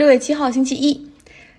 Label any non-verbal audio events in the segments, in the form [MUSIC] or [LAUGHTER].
六月七号星期一，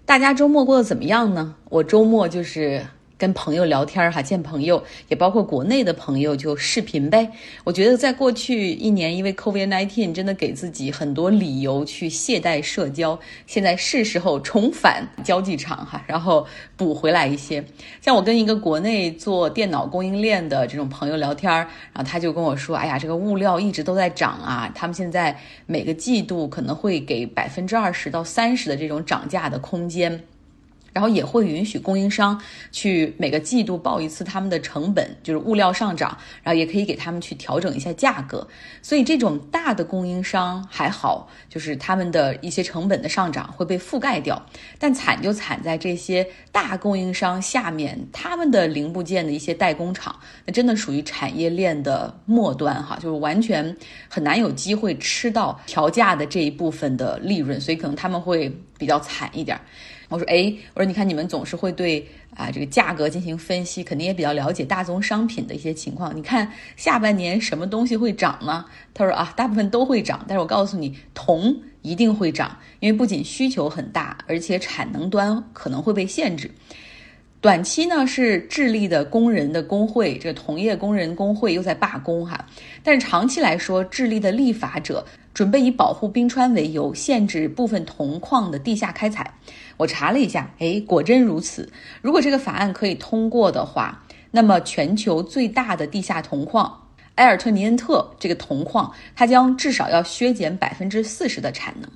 大家周末过得怎么样呢？我周末就是。跟朋友聊天哈，见朋友也包括国内的朋友，就视频呗。我觉得在过去一年，因为 COVID-19，真的给自己很多理由去懈怠社交。现在是时候重返交际场哈，然后补回来一些。像我跟一个国内做电脑供应链的这种朋友聊天，然后他就跟我说：“哎呀，这个物料一直都在涨啊，他们现在每个季度可能会给百分之二十到三十的这种涨价的空间。”然后也会允许供应商去每个季度报一次他们的成本，就是物料上涨，然后也可以给他们去调整一下价格。所以这种大的供应商还好，就是他们的一些成本的上涨会被覆盖掉。但惨就惨在这些大供应商下面，他们的零部件的一些代工厂，那真的属于产业链的末端哈，就是完全很难有机会吃到调价的这一部分的利润，所以可能他们会比较惨一点。我说哎，我说你看你们总是会对啊这个价格进行分析，肯定也比较了解大宗商品的一些情况。你看下半年什么东西会涨呢？他说啊，大部分都会涨，但是我告诉你，铜一定会涨，因为不仅需求很大，而且产能端可能会被限制。短期呢是智利的工人的工会，这个铜业工人工会又在罢工哈，但是长期来说，智利的立法者。准备以保护冰川为由，限制部分铜矿的地下开采。我查了一下，哎，果真如此。如果这个法案可以通过的话，那么全球最大的地下铜矿埃尔特尼恩特这个铜矿，它将至少要削减百分之四十的产能。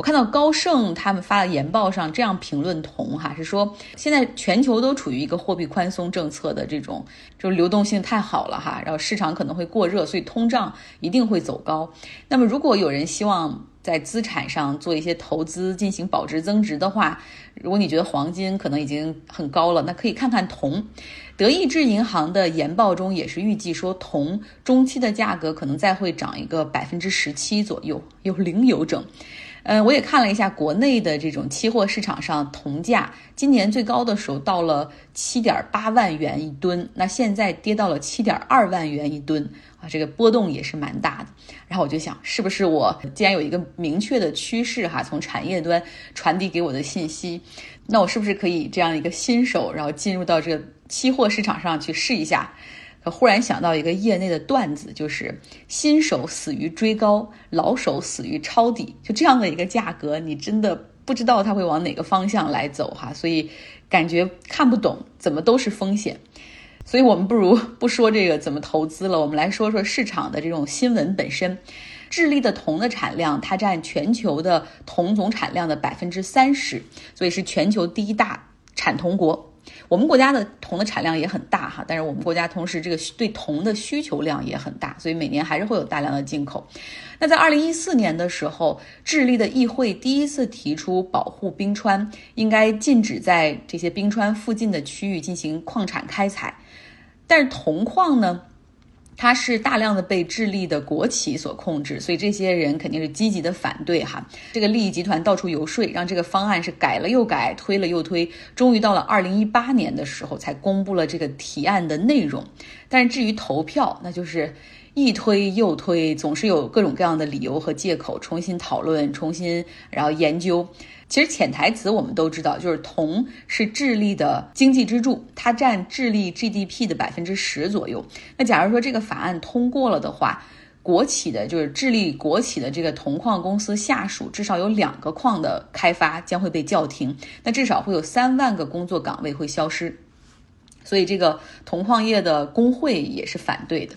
我看到高盛他们发的研报上这样评论铜哈，是说现在全球都处于一个货币宽松政策的这种，就是流动性太好了哈，然后市场可能会过热，所以通胀一定会走高。那么如果有人希望在资产上做一些投资进行保值增值的话，如果你觉得黄金可能已经很高了，那可以看看铜。德意志银行的研报中也是预计说铜中期的价格可能再会涨一个百分之十七左右，有零有整。嗯，我也看了一下国内的这种期货市场上铜价，今年最高的时候到了七点八万元一吨，那现在跌到了七点二万元一吨啊，这个波动也是蛮大的。然后我就想，是不是我既然有一个明确的趋势哈，从产业端传递给我的信息，那我是不是可以这样一个新手，然后进入到这个期货市场上去试一下？忽然想到一个业内的段子，就是新手死于追高，老手死于抄底。就这样的一个价格，你真的不知道它会往哪个方向来走哈，所以感觉看不懂，怎么都是风险。所以我们不如 [LAUGHS] 不说这个怎么投资了，我们来说说市场的这种新闻本身。智利的铜的产量，它占全球的铜总产量的百分之三十，所以是全球第一大产铜国。我们国家的铜的产量也很大哈，但是我们国家同时这个对铜的需求量也很大，所以每年还是会有大量的进口。那在二零一四年的时候，智利的议会第一次提出保护冰川，应该禁止在这些冰川附近的区域进行矿产开采，但是铜矿呢？它是大量的被智利的国企所控制，所以这些人肯定是积极的反对哈。这个利益集团到处游说，让这个方案是改了又改，推了又推，终于到了二零一八年的时候才公布了这个提案的内容。但是至于投票，那就是一推又推，总是有各种各样的理由和借口，重新讨论，重新然后研究。其实潜台词我们都知道，就是铜是智利的经济支柱，它占智利 GDP 的百分之十左右。那假如说这个法案通过了的话，国企的，就是智利国企的这个铜矿公司下属至少有两个矿的开发将会被叫停，那至少会有三万个工作岗位会消失。所以这个铜矿业的工会也是反对的。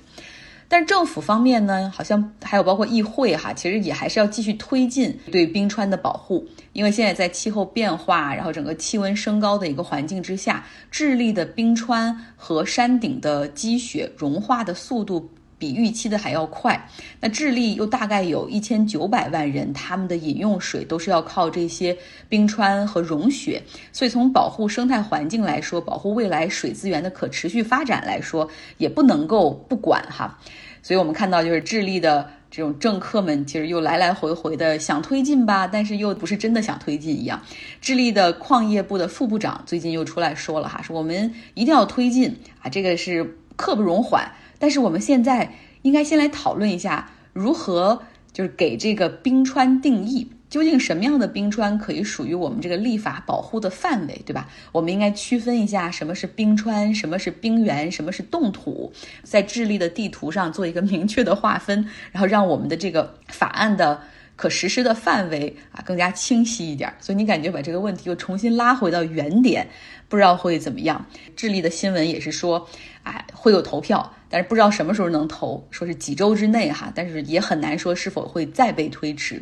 但政府方面呢，好像还有包括议会哈，其实也还是要继续推进对冰川的保护，因为现在在气候变化，然后整个气温升高的一个环境之下，智利的冰川和山顶的积雪融化的速度比预期的还要快。那智利又大概有一千九百万人，他们的饮用水都是要靠这些冰川和融雪，所以从保护生态环境来说，保护未来水资源的可持续发展来说，也不能够不管哈。所以我们看到，就是智利的这种政客们，其实又来来回回的想推进吧，但是又不是真的想推进一样。智利的矿业部的副部长最近又出来说了哈，说我们一定要推进啊，这个是刻不容缓。但是我们现在应该先来讨论一下，如何就是给这个冰川定义。究竟什么样的冰川可以属于我们这个立法保护的范围，对吧？我们应该区分一下什么是冰川，什么是冰原，什么是冻土，在智利的地图上做一个明确的划分，然后让我们的这个法案的可实施的范围啊更加清晰一点。所以你感觉把这个问题又重新拉回到原点，不知道会怎么样？智利的新闻也是说，哎，会有投票，但是不知道什么时候能投，说是几周之内哈，但是也很难说是否会再被推迟。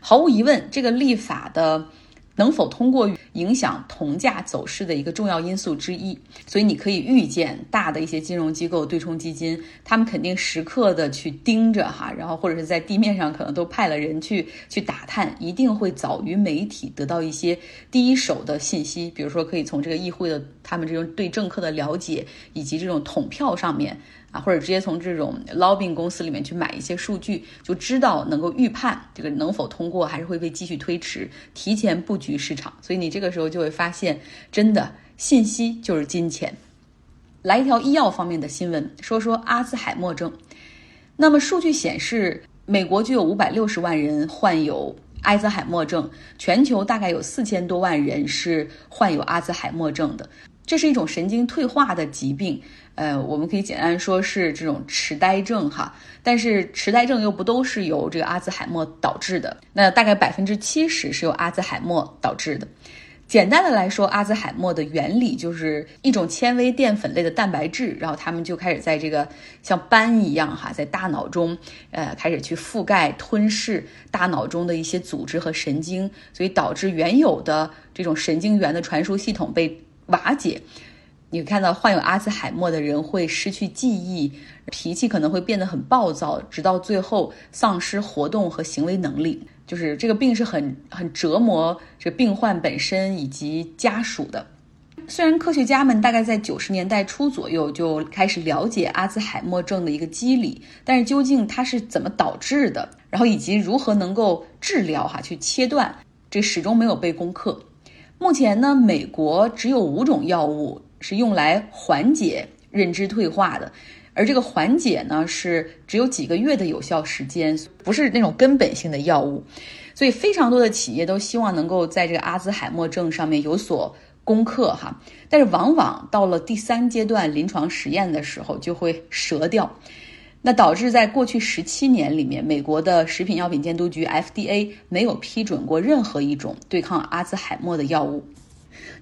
毫无疑问，这个立法的能否通过，影响铜价走势的一个重要因素之一。所以你可以预见，大的一些金融机构、对冲基金，他们肯定时刻的去盯着哈，然后或者是在地面上可能都派了人去去打探，一定会早于媒体得到一些第一手的信息。比如说，可以从这个议会的他们这种对政客的了解，以及这种统票上面。啊，或者直接从这种 lobbying 公司里面去买一些数据，就知道能够预判这个能否通过，还是会被继续推迟，提前布局市场。所以你这个这个时候就会发现，真的信息就是金钱。来一条医药方面的新闻，说说阿兹海默症。那么数据显示，美国就有五百六十万人患有阿兹海默症，全球大概有四千多万人是患有阿兹海默症的。这是一种神经退化的疾病，呃，我们可以简单说是这种痴呆症哈。但是痴呆症又不都是由这个阿兹海默导致的，那大概百分之七十是由阿兹海默导致的。简单的来说，阿兹海默的原理就是一种纤维淀粉类的蛋白质，然后他们就开始在这个像斑一样哈，在大脑中呃开始去覆盖吞噬大脑中的一些组织和神经，所以导致原有的这种神经元的传输系统被。瓦解，你看到患有阿兹海默的人会失去记忆，脾气可能会变得很暴躁，直到最后丧失活动和行为能力。就是这个病是很很折磨这病患本身以及家属的。虽然科学家们大概在九十年代初左右就开始了解阿兹海默症的一个机理，但是究竟它是怎么导致的，然后以及如何能够治疗哈，去切断，这始终没有被攻克。目前呢，美国只有五种药物是用来缓解认知退化的，而这个缓解呢是只有几个月的有效时间，不是那种根本性的药物，所以非常多的企业都希望能够在这个阿兹海默症上面有所攻克哈，但是往往到了第三阶段临床实验的时候就会折掉。那导致在过去十七年里面，美国的食品药品监督局 FDA 没有批准过任何一种对抗阿兹海默的药物。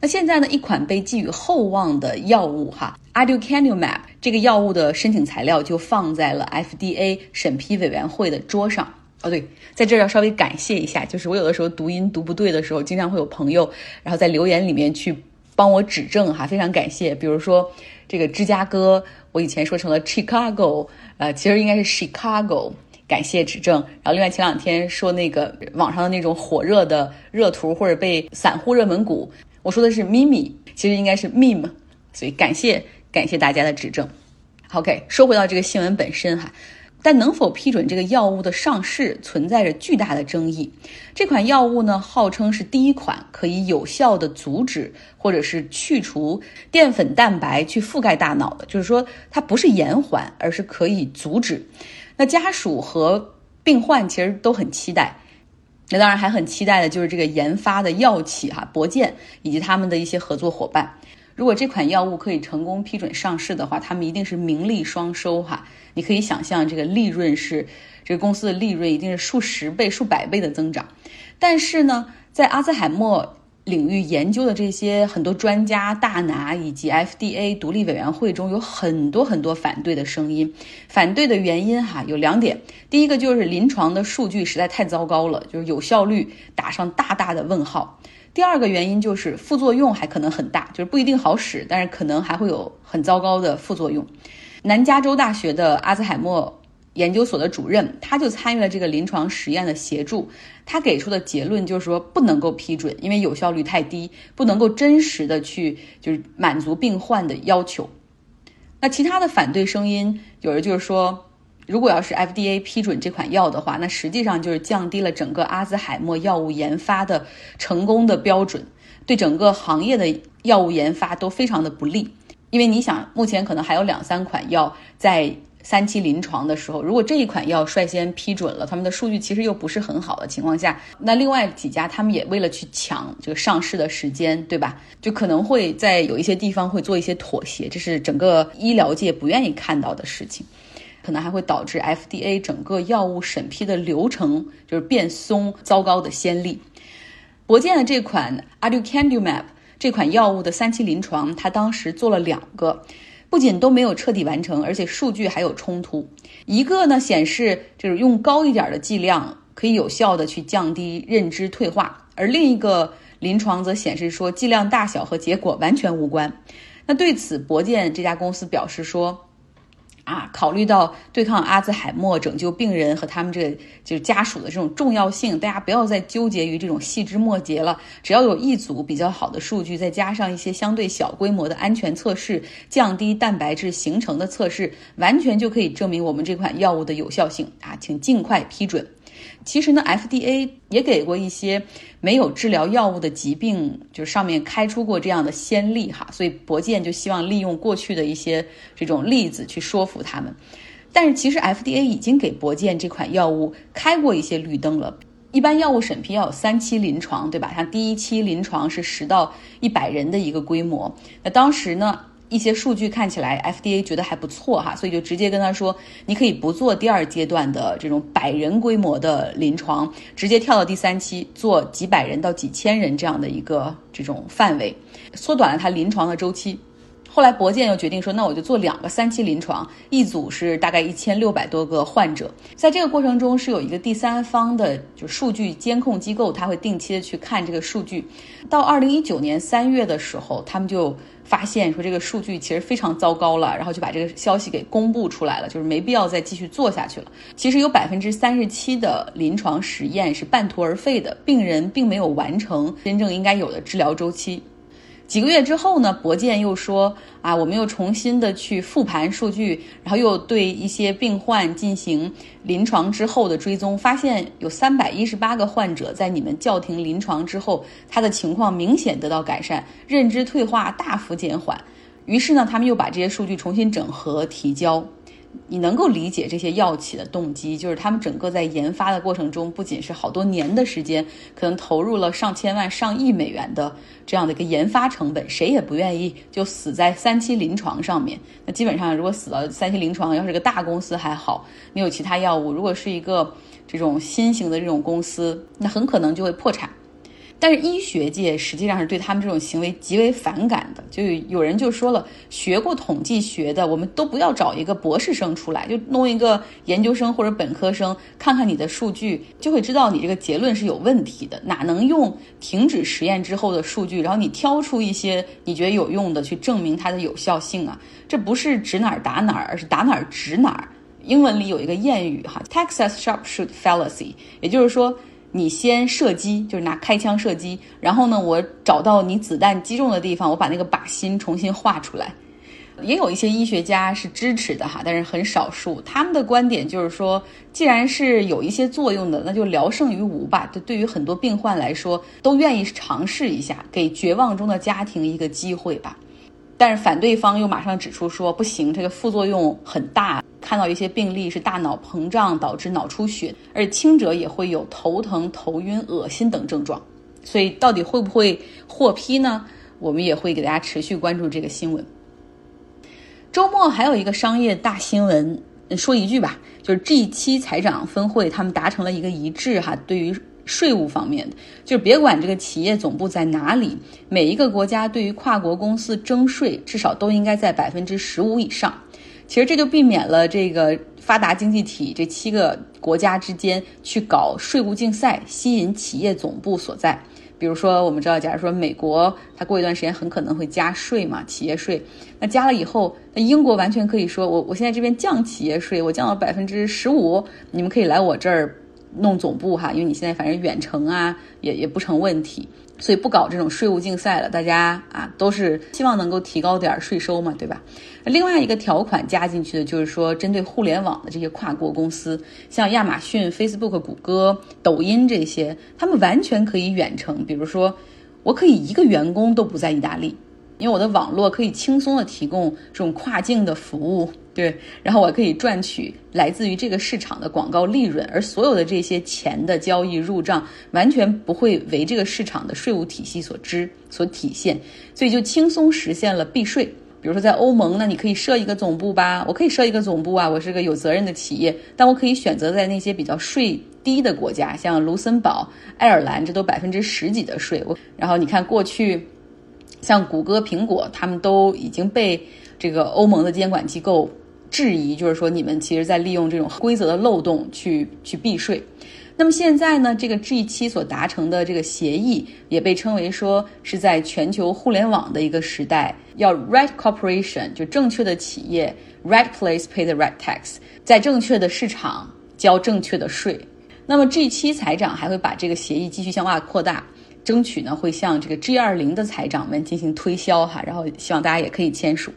那现在呢，一款被寄予厚望的药物哈，Aducanumab 这个药物的申请材料就放在了 FDA 审批委员会的桌上。哦，对，在这儿要稍微感谢一下，就是我有的时候读音读不对的时候，经常会有朋友然后在留言里面去帮我指正哈，非常感谢。比如说这个芝加哥，我以前说成了 Chicago。呃，其实应该是 Chicago，感谢指正。然后另外前两天说那个网上的那种火热的热图或者被散户热门股，我说的是 Mimi，其实应该是 Meme，所以感谢感谢大家的指正。OK，说回到这个新闻本身哈，但能否批准这个药物的上市存在着巨大的争议。这款药物呢，号称是第一款可以有效的阻止或者是去除淀粉蛋白去覆盖大脑的，就是说它不是延缓，而是可以阻止。那家属和病患其实都很期待，那当然还很期待的就是这个研发的药企哈博健以及他们的一些合作伙伴。如果这款药物可以成功批准上市的话，他们一定是名利双收哈。你可以想象，这个利润是这个公司的利润一定是数十倍、数百倍的增长。但是呢，在阿兹海默领域研究的这些很多专家大拿以及 FDA 独立委员会中，有很多很多反对的声音。反对的原因哈有两点，第一个就是临床的数据实在太糟糕了，就是有效率打上大大的问号。第二个原因就是副作用还可能很大，就是不一定好使，但是可能还会有很糟糕的副作用。南加州大学的阿兹海默研究所的主任，他就参与了这个临床实验的协助。他给出的结论就是说，不能够批准，因为有效率太低，不能够真实的去就是满足病患的要求。那其他的反对声音，有人就是说，如果要是 FDA 批准这款药的话，那实际上就是降低了整个阿兹海默药物研发的成功的标准，对整个行业的药物研发都非常的不利。因为你想，目前可能还有两三款药在三期临床的时候，如果这一款药率先批准了，他们的数据其实又不是很好的情况下，那另外几家他们也为了去抢这个上市的时间，对吧？就可能会在有一些地方会做一些妥协，这是整个医疗界不愿意看到的事情，可能还会导致 FDA 整个药物审批的流程就是变松，糟糕的先例。博健的这款 Aducanumab 这款药物的三期临床，它当时做了两个。不仅都没有彻底完成，而且数据还有冲突。一个呢显示就是用高一点的剂量可以有效的去降低认知退化，而另一个临床则显示说剂量大小和结果完全无关。那对此，博健这家公司表示说。啊，考虑到对抗阿兹海默、拯救病人和他们这个就是家属的这种重要性，大家不要再纠结于这种细枝末节了。只要有一组比较好的数据，再加上一些相对小规模的安全测试，降低蛋白质形成的测试，完全就可以证明我们这款药物的有效性啊！请尽快批准。其实呢，FDA 也给过一些没有治疗药物的疾病，就上面开出过这样的先例哈，所以博健就希望利用过去的一些这种例子去说服他们。但是其实 FDA 已经给博健这款药物开过一些绿灯了。一般药物审批要有三期临床，对吧？像第一期临床是十到一百人的一个规模，那当时呢？一些数据看起来，FDA 觉得还不错哈，所以就直接跟他说，你可以不做第二阶段的这种百人规模的临床，直接跳到第三期做几百人到几千人这样的一个这种范围，缩短了他临床的周期。后来博健又决定说，那我就做两个三期临床，一组是大概一千六百多个患者，在这个过程中是有一个第三方的就数据监控机构，他会定期的去看这个数据。到二零一九年三月的时候，他们就。发现说这个数据其实非常糟糕了，然后就把这个消息给公布出来了，就是没必要再继续做下去了。其实有百分之三十七的临床实验是半途而废的，病人并没有完成真正应该有的治疗周期。几个月之后呢，博健又说啊，我们又重新的去复盘数据，然后又对一些病患进行临床之后的追踪，发现有三百一十八个患者在你们叫停临床之后，他的情况明显得到改善，认知退化大幅减缓。于是呢，他们又把这些数据重新整合提交。你能够理解这些药企的动机，就是他们整个在研发的过程中，不仅是好多年的时间，可能投入了上千万、上亿美元的这样的一个研发成本，谁也不愿意就死在三期临床上面。那基本上，如果死到三期临床，要是个大公司还好，你有其他药物；如果是一个这种新型的这种公司，那很可能就会破产。但是医学界实际上是对他们这种行为极为反感的，就有人就说了，学过统计学的，我们都不要找一个博士生出来，就弄一个研究生或者本科生，看看你的数据，就会知道你这个结论是有问题的。哪能用停止实验之后的数据，然后你挑出一些你觉得有用的去证明它的有效性啊？这不是指哪儿打哪儿，而是打哪儿指哪儿。英文里有一个谚语哈，Texas sharpshoot fallacy，也就是说。你先射击，就是拿开枪射击，然后呢，我找到你子弹击中的地方，我把那个靶心重新画出来。也有一些医学家是支持的哈，但是很少数。他们的观点就是说，既然是有一些作用的，那就聊胜于无吧。对，对于很多病患来说，都愿意尝试一下，给绝望中的家庭一个机会吧。但是反对方又马上指出说，不行，这个副作用很大。看到一些病例是大脑膨胀导致脑出血，而且轻者也会有头疼、头晕、恶心等症状。所以到底会不会获批呢？我们也会给大家持续关注这个新闻。周末还有一个商业大新闻，说一句吧，就是 G 七财长峰会他们达成了一个一致哈，对于税务方面的，就是别管这个企业总部在哪里，每一个国家对于跨国公司征税至少都应该在百分之十五以上。其实这就避免了这个发达经济体这七个国家之间去搞税务竞赛，吸引企业总部所在。比如说，我们知道，假如说美国它过一段时间很可能会加税嘛，企业税，那加了以后，那英国完全可以说，我我现在这边降企业税，我降到百分之十五，你们可以来我这儿弄总部哈，因为你现在反正远程啊，也也不成问题。所以不搞这种税务竞赛了，大家啊都是希望能够提高点税收嘛，对吧？另外一个条款加进去的就是说，针对互联网的这些跨国公司，像亚马逊、Facebook、谷歌、抖音这些，他们完全可以远程。比如说，我可以一个员工都不在意大利，因为我的网络可以轻松的提供这种跨境的服务。对，然后我可以赚取来自于这个市场的广告利润，而所有的这些钱的交易入账，完全不会为这个市场的税务体系所知所体现，所以就轻松实现了避税。比如说在欧盟，那你可以设一个总部吧，我可以设一个总部啊，我是个有责任的企业，但我可以选择在那些比较税低的国家，像卢森堡、爱尔兰，这都百分之十几的税。我然后你看过去，像谷歌、苹果，他们都已经被这个欧盟的监管机构质疑，就是说你们其实在利用这种规则的漏洞去去避税。那么现在呢，这个 G 七所达成的这个协议也被称为说是在全球互联网的一个时代，要 right corporation 就正确的企业，right place pay the right tax，在正确的市场交正确的税。那么 G 七财长还会把这个协议继续向外扩大，争取呢会向这个 G 二零的财长们进行推销哈，然后希望大家也可以签署。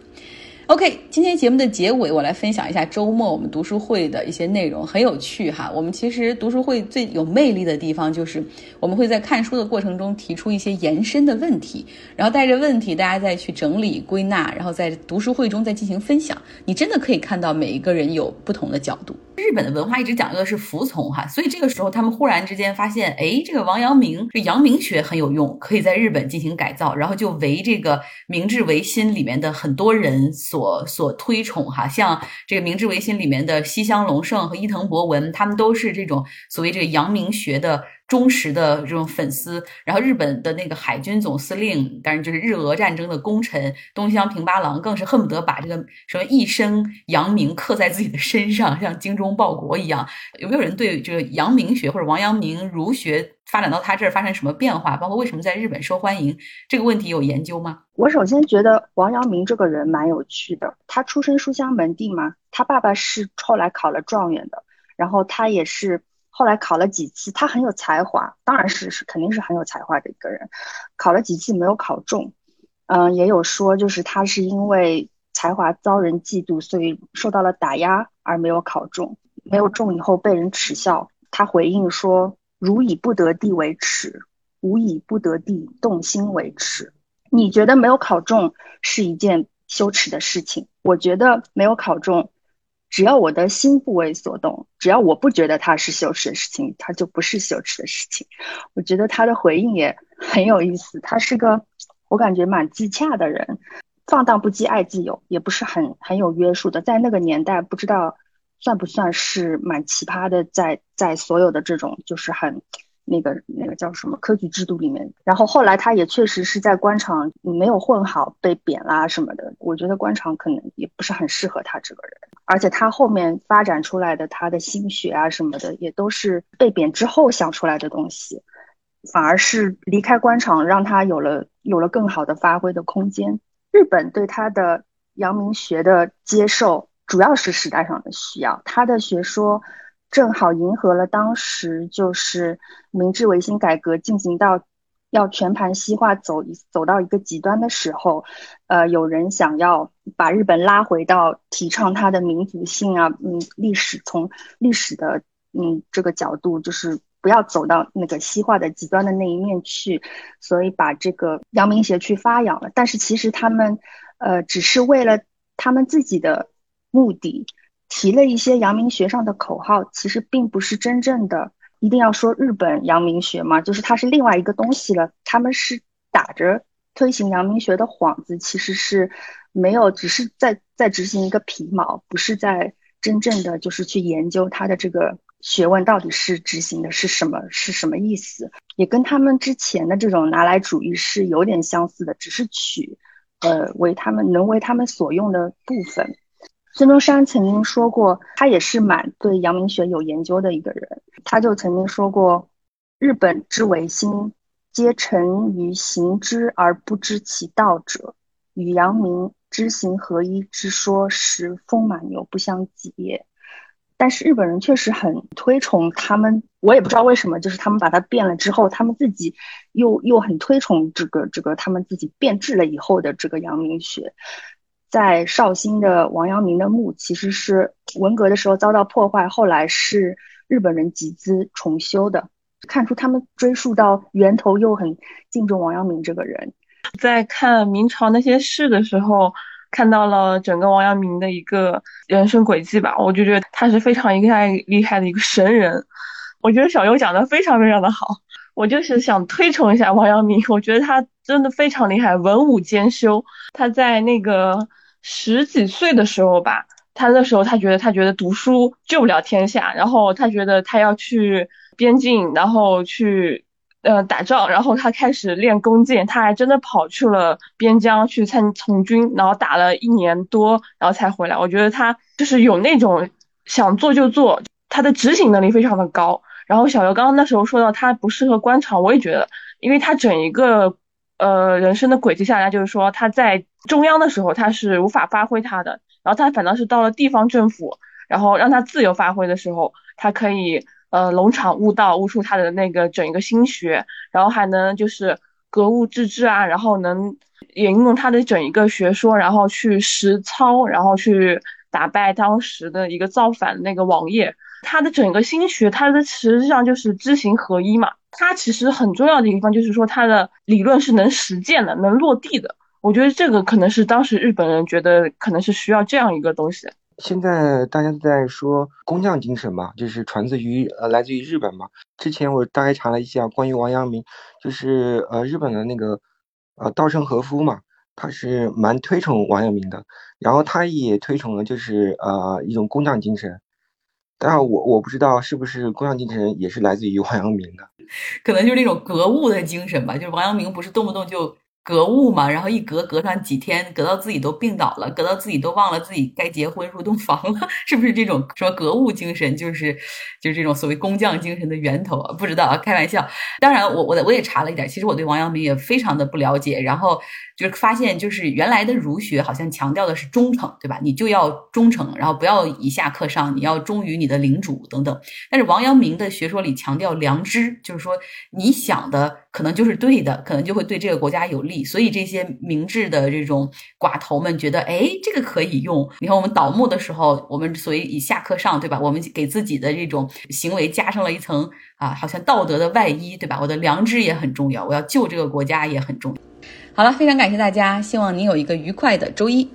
OK，今天节目的结尾，我来分享一下周末我们读书会的一些内容，很有趣哈。我们其实读书会最有魅力的地方，就是我们会在看书的过程中提出一些延伸的问题，然后带着问题大家再去整理归纳，然后在读书会中再进行分享。你真的可以看到每一个人有不同的角度。日本的文化一直讲究的是服从哈，所以这个时候他们忽然之间发现，哎，这个王阳明这阳明学很有用，可以在日本进行改造，然后就为这个明治维新里面的很多人所我所推崇哈，像这个明治维新里面的西乡隆盛和伊藤博文，他们都是这种所谓这个阳明学的。忠实的这种粉丝，然后日本的那个海军总司令，当然就是日俄战争的功臣东乡平八郎，更是恨不得把这个什么一生扬名刻在自己的身上，像精忠报国一样。有没有人对这个阳明学或者王阳明儒学发展到他这儿发生什么变化，包括为什么在日本受欢迎这个问题有研究吗？我首先觉得王阳明这个人蛮有趣的，他出身书香门第嘛，他爸爸是后来考了状元的，然后他也是。后来考了几次，他很有才华，当然是是肯定是很有才华的一个人。考了几次没有考中，嗯，也有说就是他是因为才华遭人嫉妒，所以受到了打压而没有考中。没有中以后被人耻笑，他回应说：“如以不得地为耻，吾以不得地动心为耻。”你觉得没有考中是一件羞耻的事情？我觉得没有考中。只要我的心不为所动，只要我不觉得它是羞耻的事情，它就不是羞耻的事情。我觉得他的回应也很有意思，他是个我感觉蛮自洽的人，放荡不羁爱自由，也不是很很有约束的。在那个年代，不知道算不算是蛮奇葩的，在在所有的这种就是很。那个那个叫什么科举制度里面，然后后来他也确实是在官场没有混好，被贬啦什么的。我觉得官场可能也不是很适合他这个人，而且他后面发展出来的他的心学啊什么的，也都是被贬之后想出来的东西，反而是离开官场让他有了有了更好的发挥的空间。日本对他的阳明学的接受，主要是时代上的需要，他的学说。正好迎合了当时就是明治维新改革进行到要全盘西化走走到一个极端的时候，呃，有人想要把日本拉回到提倡它的民族性啊，嗯，历史从历史的嗯这个角度，就是不要走到那个西化的极端的那一面去，所以把这个阳明学去发扬了。但是其实他们呃只是为了他们自己的目的。提了一些阳明学上的口号，其实并不是真正的一定要说日本阳明学嘛，就是它是另外一个东西了。他们是打着推行阳明学的幌子，其实是没有，只是在在执行一个皮毛，不是在真正的就是去研究它的这个学问到底是执行的是什么，是什么意思，也跟他们之前的这种拿来主义是有点相似的，只是取呃为他们能为他们所用的部分。孙中山曾经说过，他也是蛮对阳明学有研究的一个人。他就曾经说过：“日本之维新，皆成于行之而不知其道者，与阳明知行合一之说，实丰满有不相及。”但是日本人确实很推崇他们，我也不知道为什么，就是他们把它变了之后，他们自己又又很推崇这个这个他们自己变质了以后的这个阳明学。在绍兴的王阳明的墓，其实是文革的时候遭到破坏，后来是日本人集资重修的，看出他们追溯到源头又很敬重王阳明这个人。在看明朝那些事的时候，看到了整个王阳明的一个人生轨迹吧，我就觉得他是非常厉害厉害的一个神人。我觉得小优讲的非常非常的好，我就是想推崇一下王阳明，我觉得他真的非常厉害，文武兼修。他在那个十几岁的时候吧，他那时候他觉得他觉得读书救不了天下，然后他觉得他要去边境，然后去。呃，打仗，然后他开始练弓箭，他还真的跑去了边疆去参从军，然后打了一年多，然后才回来。我觉得他就是有那种想做就做，他的执行能力非常的高。然后小刘刚刚那时候说到他不适合官场，我也觉得，因为他整一个呃人生的轨迹下来，就是说他在中央的时候他是无法发挥他的，然后他反倒是到了地方政府，然后让他自由发挥的时候，他可以。呃，龙场悟道，悟出他的那个整一个心学，然后还能就是格物致知啊，然后能引用他的整一个学说，然后去实操，然后去打败当时的一个造反的那个王爷。他的整个心学，他的实际上就是知行合一嘛。他其实很重要的一个地方就是说，他的理论是能实践的，能落地的。我觉得这个可能是当时日本人觉得可能是需要这样一个东西。现在大家都在说工匠精神嘛，就是传自于呃来自于日本嘛。之前我大概查了一下关于王阳明，就是呃日本的那个呃稻盛和夫嘛，他是蛮推崇王阳明的，然后他也推崇了就是呃一种工匠精神。但我我不知道是不是工匠精神也是来自于王阳明的，可能就是那种格物的精神吧。就是王阳明不是动不动就。格物嘛，然后一隔隔上几天，隔到自己都病倒了，隔到自己都忘了自己该结婚入洞房了，[LAUGHS] 是不是这种说格物精神就是就是这种所谓工匠精神的源头啊？不知道啊，开玩笑。当然，我我我也查了一点，其实我对王阳明也非常的不了解，然后就是发现就是原来的儒学好像强调的是忠诚，对吧？你就要忠诚，然后不要以下克上，你要忠于你的领主等等。但是王阳明的学说里强调良知，就是说你想的可能就是对的，可能就会对这个国家有利。所以这些明智的这种寡头们觉得，哎，这个可以用。你看我们倒木的时候，我们所以以下克上，对吧？我们给自己的这种行为加上了一层啊，好像道德的外衣，对吧？我的良知也很重要，我要救这个国家也很重要。好了，非常感谢大家，希望您有一个愉快的周一。